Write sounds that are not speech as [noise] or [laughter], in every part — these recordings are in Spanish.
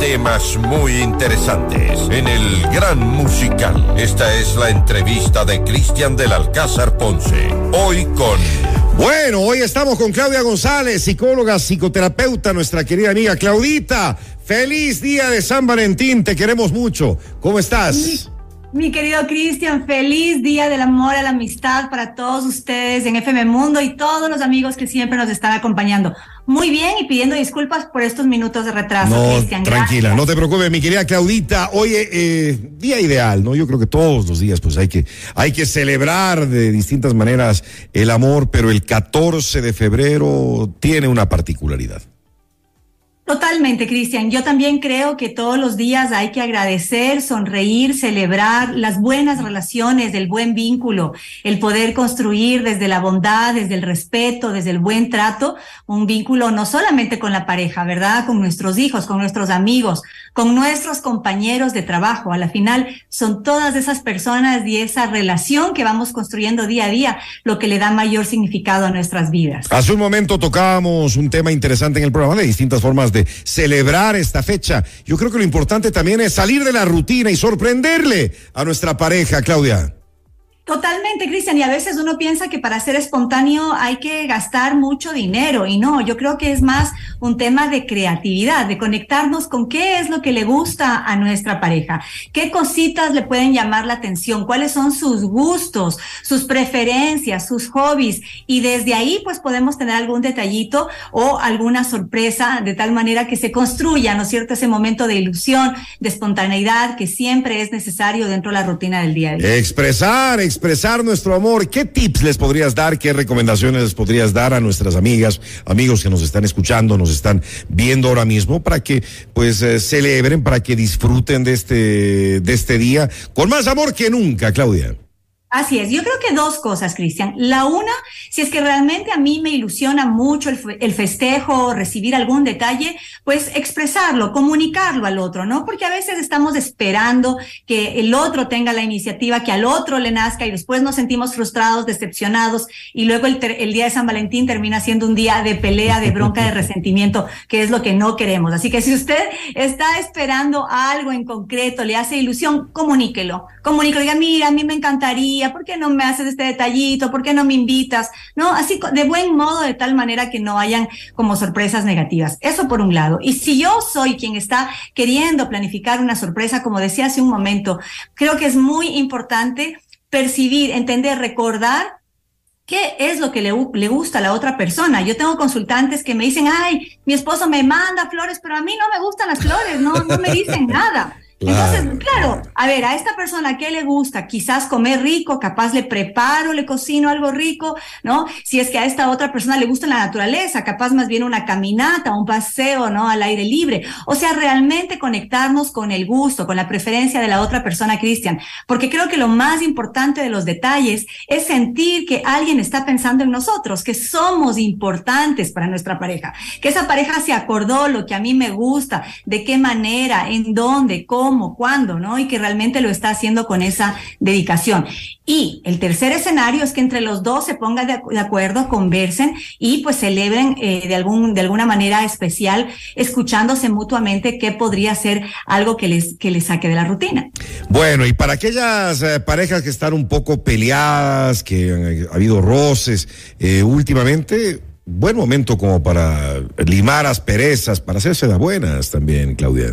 Temas muy interesantes en el Gran Musical. Esta es la entrevista de Cristian del Alcázar Ponce. Hoy con... Bueno, hoy estamos con Claudia González, psicóloga, psicoterapeuta, nuestra querida amiga Claudita. Feliz día de San Valentín, te queremos mucho. ¿Cómo estás? Mi querido Cristian, feliz día del amor a la amistad para todos ustedes en FM Mundo y todos los amigos que siempre nos están acompañando. Muy bien y pidiendo disculpas por estos minutos de retraso, Cristian. Tranquila, no te preocupes, mi querida Claudita. Oye, eh, día ideal, ¿no? Yo creo que todos los días pues hay que, hay que celebrar de distintas maneras el amor, pero el 14 de febrero tiene una particularidad. Totalmente, Cristian. Yo también creo que todos los días hay que agradecer, sonreír, celebrar las buenas relaciones, el buen vínculo, el poder construir desde la bondad, desde el respeto, desde el buen trato, un vínculo no solamente con la pareja, ¿verdad? Con nuestros hijos, con nuestros amigos, con nuestros compañeros de trabajo. A la final son todas esas personas y esa relación que vamos construyendo día a día lo que le da mayor significado a nuestras vidas. Hace un momento tocábamos un tema interesante en el programa de distintas formas de celebrar esta fecha. Yo creo que lo importante también es salir de la rutina y sorprenderle a nuestra pareja, Claudia. Totalmente, Cristian. Y a veces uno piensa que para ser espontáneo hay que gastar mucho dinero y no, yo creo que es más un tema de creatividad, de conectarnos con qué es lo que le gusta a nuestra pareja, qué cositas le pueden llamar la atención, cuáles son sus gustos, sus preferencias, sus hobbies y desde ahí pues podemos tener algún detallito o alguna sorpresa de tal manera que se construya, ¿no es cierto?, ese momento de ilusión, de espontaneidad que siempre es necesario dentro de la rutina del día a día. Expresar, expresar expresar nuestro amor. ¿Qué tips les podrías dar? ¿Qué recomendaciones les podrías dar a nuestras amigas, amigos que nos están escuchando, nos están viendo ahora mismo para que pues eh, celebren, para que disfruten de este, de este día con más amor que nunca, Claudia? Así es, yo creo que dos cosas, Cristian. La una, si es que realmente a mí me ilusiona mucho el, festejo, recibir algún detalle, pues expresarlo, comunicarlo al otro, ¿no? Porque a veces estamos esperando que el otro tenga la iniciativa, que al otro le nazca y después nos sentimos frustrados, decepcionados y luego el, el día de San Valentín termina siendo un día de pelea, de bronca, de [laughs] resentimiento, que es lo que no queremos. Así que si usted está esperando algo en concreto, le hace ilusión, comuníquelo, comuníquelo, diga, mira, a mí me encantaría ¿por qué no me haces este detallito? ¿Por qué no me invitas? ¿No? Así de buen modo, de tal manera que no hayan como sorpresas negativas. Eso por un lado. Y si yo soy quien está queriendo planificar una sorpresa, como decía hace un momento, creo que es muy importante percibir, entender, recordar ¿Qué es lo que le, le, gusta a la otra persona? Yo tengo consultantes que me dicen, ay, mi esposo me manda flores, pero a mí no me gustan las flores, no, no me dicen nada. [laughs] Entonces, claro, a ver, a esta persona, ¿qué le gusta? Quizás comer rico, capaz le preparo, le cocino algo rico, ¿no? Si es que a esta otra persona le gusta la naturaleza, capaz más bien una caminata, un paseo, ¿no? Al aire libre. O sea, realmente conectarnos con el gusto, con la preferencia de la otra persona, Cristian. Porque creo que lo más importante de los detalles es sentir que alguien está pensando en nosotros, que somos importantes para nuestra pareja, que esa pareja se acordó lo que a mí me gusta, de qué manera, en dónde, cómo cómo, cuándo, ¿no? Y que realmente lo está haciendo con esa dedicación. Y el tercer escenario es que entre los dos se pongan de, acuerdo, conversen y pues celebren eh, de, algún, de alguna manera especial, escuchándose mutuamente qué podría ser algo que les, que les saque de la rutina. Bueno, y para aquellas eh, parejas que están un poco peleadas, que eh, ha habido roces últimamente, buen momento como para limar asperezas, para hacerse las buenas también, Claudia.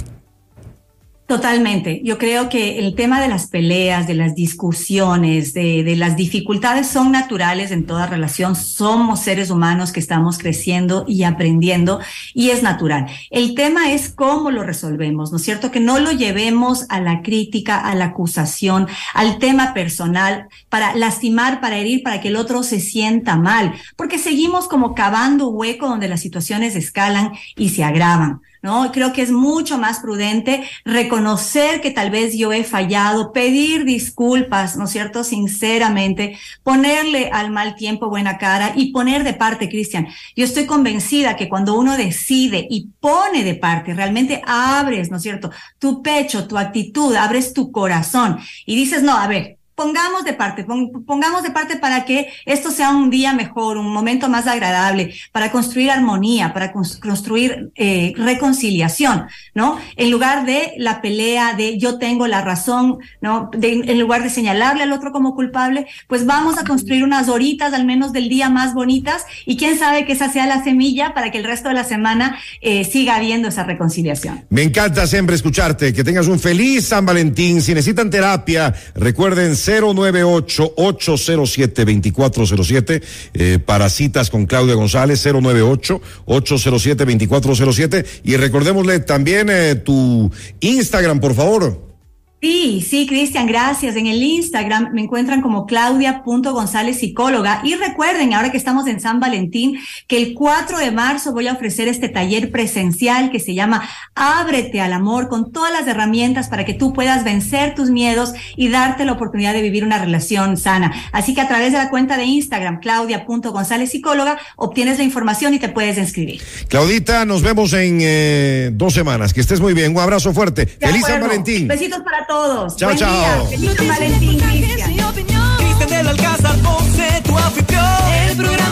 Totalmente. Yo creo que el tema de las peleas, de las discusiones, de, las dificultades son naturales en toda relación. Somos seres humanos que estamos creciendo y aprendiendo y es natural. El tema es cómo lo resolvemos, ¿no es cierto? Que no lo llevemos a la crítica, a la acusación, al tema personal, para lastimar, para herir, para que el otro se sienta mal, porque seguimos como cavando hueco donde las situaciones escalan y se agravan. ¿No? Creo que es mucho más prudente reconocer que tal vez yo he fallado, pedir disculpas, ¿no es cierto? Sinceramente, ponerle al mal tiempo buena cara y poner de parte, Cristian. Yo estoy convencida que cuando uno decide y pone de parte, realmente abres, ¿no es cierto? Tu pecho, tu actitud, abres tu corazón y dices, no, a ver, pongamos de parte, pongamos de parte para que esto sea un día mejor, un momento más agradable, para construir armonía, para construir eh, reconciliación, ¿no? En lugar de la pelea de yo tengo la razón, ¿no? en lugar de señalarle al otro como culpable, pues vamos a construir unas horitas al menos del día más bonitas y quién sabe que esa sea la semilla para que el resto de la semana eh, siga habiendo esa reconciliación. Me encanta siempre escucharte, que tengas un feliz San Valentín. Si necesitan terapia, recuerden 098-807-2407 eh, para citas con Claudia González, 098-807-2407. Y recordémosle también eh, tu Instagram, por favor. Sí, sí, Cristian, gracias. En el Instagram me encuentran como claudia.gonzález psicóloga. Y recuerden, ahora que estamos en San Valentín, que el 4 de marzo voy a ofrecer este taller presencial que se llama Ábrete al amor con todas las herramientas para que tú puedas vencer tus miedos y darte la oportunidad de vivir una relación sana. Así que a través de la cuenta de Instagram, claudia.gonzález psicóloga, obtienes la información y te puedes inscribir. Claudita, nos vemos en eh, dos semanas. Que estés muy bien. Un abrazo fuerte. Feliz San Valentín. Besitos para todos todos. Chao, Buen chao. Tu. El programa